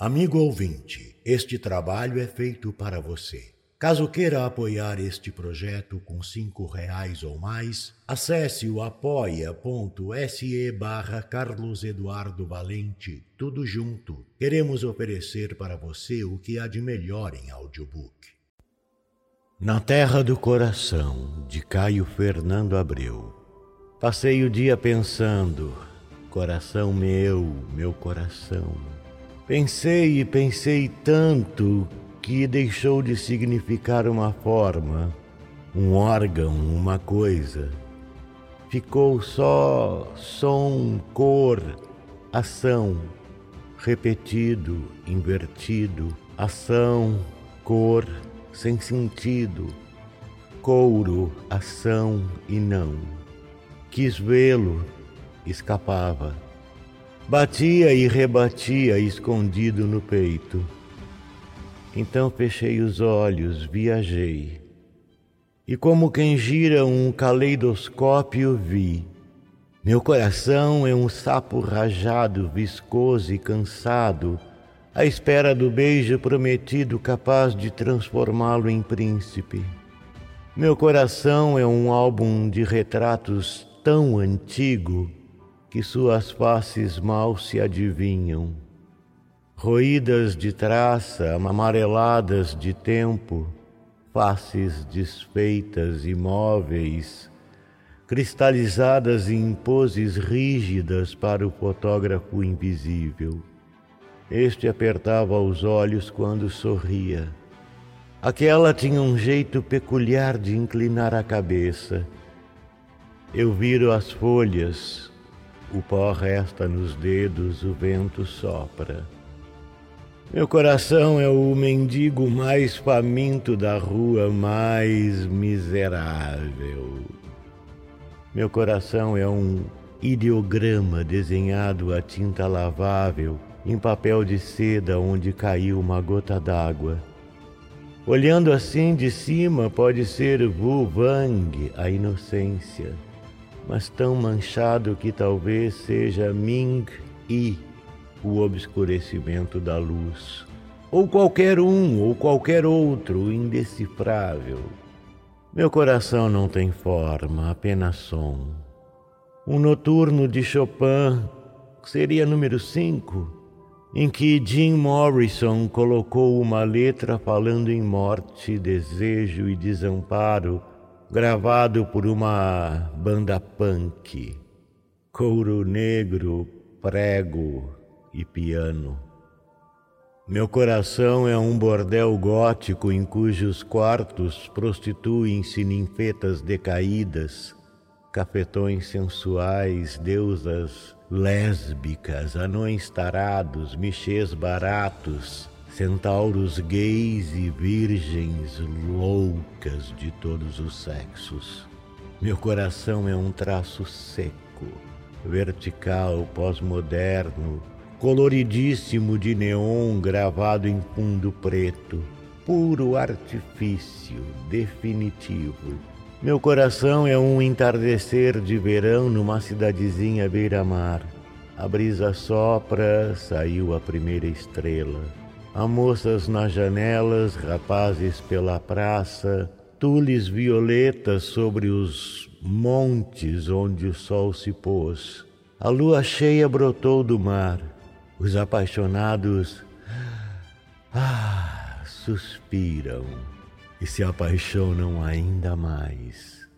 Amigo ouvinte, este trabalho é feito para você. Caso queira apoiar este projeto com cinco reais ou mais, acesse o apoia.se barra Carlos Eduardo Valente, tudo junto. Queremos oferecer para você o que há de melhor em audiobook. Na Terra do Coração, de Caio Fernando Abreu. Passei o dia pensando, coração meu, meu coração. Pensei e pensei tanto que deixou de significar uma forma, um órgão, uma coisa. Ficou só som, cor, ação, repetido, invertido, ação, cor, sem sentido, couro, ação e não. Quis vê-lo, escapava. Batia e rebatia escondido no peito então fechei os olhos, viajei. E como quem gira um caleidoscópio, vi. Meu coração é um sapo rajado, viscoso e cansado, à espera do beijo prometido capaz de transformá-lo em príncipe. Meu coração é um álbum de retratos tão antigo que suas faces mal se adivinham roídas de traça, amareladas de tempo, faces desfeitas, imóveis, cristalizadas em poses rígidas para o fotógrafo invisível. Este apertava os olhos quando sorria. Aquela tinha um jeito peculiar de inclinar a cabeça. Eu viro as folhas, o pó resta nos dedos, o vento sopra. Meu coração é o mendigo mais faminto da rua, mais miserável. Meu coração é um ideograma desenhado a tinta lavável em papel de seda onde caiu uma gota d'água. Olhando assim de cima, pode ser Wu Wang, a inocência, mas tão manchado que talvez seja Ming Yi o obscurecimento da luz, ou qualquer um ou qualquer outro indecifrável. Meu coração não tem forma, apenas som. Um noturno de Chopin seria número 5, em que Jim Morrison colocou uma letra falando em morte, desejo e desamparo, gravado por uma banda punk. Couro negro, prego, e piano. Meu coração é um bordel gótico em cujos quartos prostituem-se ninfetas decaídas, cafetões sensuais, deusas lésbicas, anões tarados, michês baratos, centauros gays e virgens loucas de todos os sexos. Meu coração é um traço seco, vertical, pós-moderno, coloridíssimo de neon gravado em fundo preto, puro artifício definitivo. Meu coração é um entardecer de verão numa cidadezinha beira-mar. A brisa sopra, saiu a primeira estrela. Há moças nas janelas, rapazes pela praça, tules violetas sobre os montes onde o sol se pôs. A lua cheia brotou do mar. Os apaixonados ah, suspiram e se apaixonam ainda mais.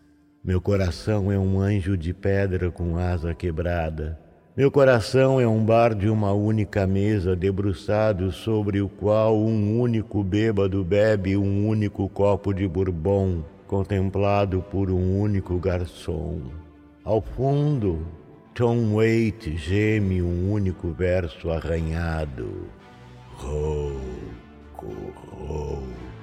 Meu coração é um anjo de pedra com asa quebrada. Meu coração é um bar de uma única mesa, debruçado sobre o qual um único bêbado bebe um único copo de bourbon, contemplado por um único garçom. Ao fundo, Tom Waite geme um único verso arranhado. Rouco, rouco.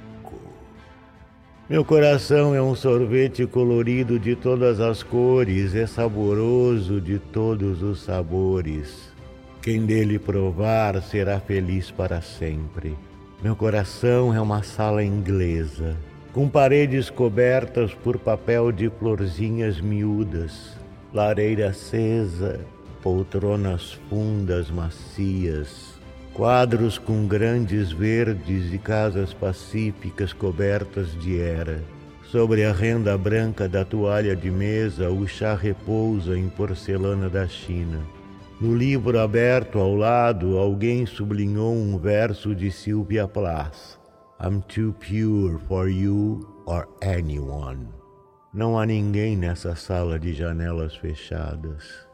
Meu coração é um sorvete colorido de todas as cores, é saboroso de todos os sabores. Quem dele provar será feliz para sempre. Meu coração é uma sala inglesa, com paredes cobertas por papel de florzinhas miúdas lareira acesa, poltronas fundas macias, Quadros com grandes verdes e casas pacíficas cobertas de era. Sobre a renda branca da toalha de mesa, o chá repousa em porcelana da China. No livro aberto ao lado, alguém sublinhou um verso de Sylvia Plath. I'm too pure for you or anyone. Não há ninguém nessa sala de janelas fechadas.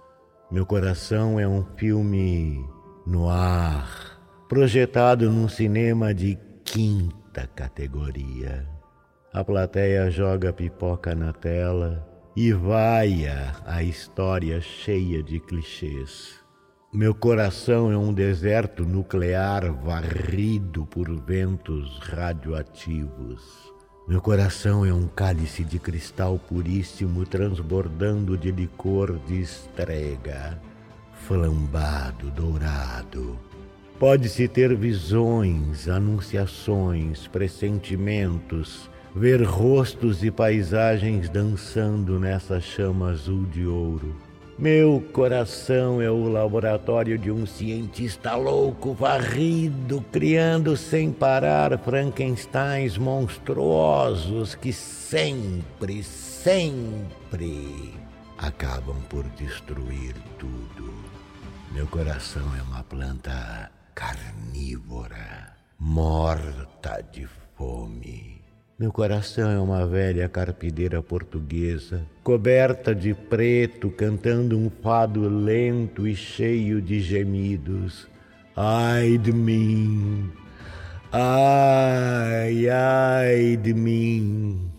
Meu coração é um filme no ar, projetado num cinema de quinta categoria. A plateia joga pipoca na tela e vaia a história cheia de clichês. Meu coração é um deserto nuclear varrido por ventos radioativos. Meu coração é um cálice de cristal puríssimo transbordando de licor de estrega, flambado, dourado. Pode-se ter visões, anunciações, pressentimentos, ver rostos e paisagens dançando nessa chama azul de ouro meu coração é o laboratório de um cientista louco, varrido, criando sem parar Frankensteins monstruosos que sempre, sempre acabam por destruir tudo. Meu coração é uma planta carnívora, morta de fome. Meu coração é uma velha carpideira portuguesa, coberta de preto, cantando um fado lento e cheio de gemidos. Ai de mim, ai, ai de mim.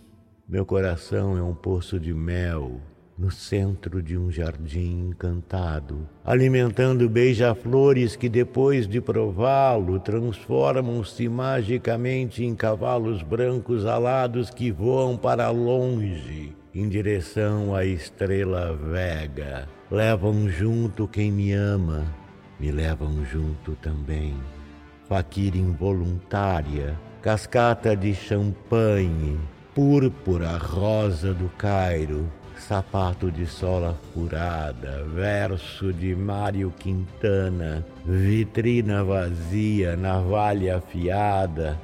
Meu coração é um poço de mel no centro de um jardim encantado, alimentando beija-flores que, depois de prová-lo, transformam-se magicamente em cavalos brancos alados que voam para longe, em direção à estrela Vega. Levam junto quem me ama, me levam junto também. Faquira involuntária, cascata de champanhe, púrpura rosa do Cairo, sapato de sola furada, verso de Mário Quintana, vitrina vazia, navalha afiada,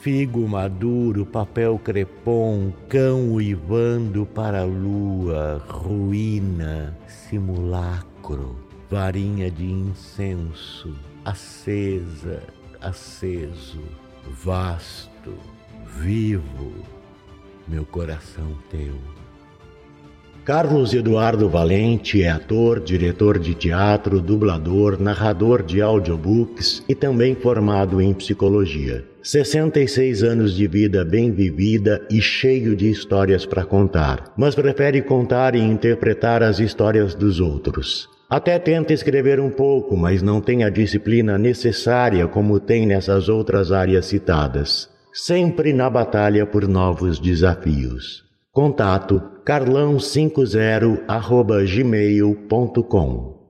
figo maduro, papel crepom, cão uivando para a lua, ruína, simulacro, varinha de incenso, acesa, aceso, vasto, vivo, meu coração teu. Carlos Eduardo Valente é ator, diretor de teatro, dublador, narrador de audiobooks e também formado em psicologia. 66 anos de vida bem vivida e cheio de histórias para contar, mas prefere contar e interpretar as histórias dos outros. Até tenta escrever um pouco, mas não tem a disciplina necessária como tem nessas outras áreas citadas. Sempre na batalha por novos desafios. Contato carlão50 arroba gmail.com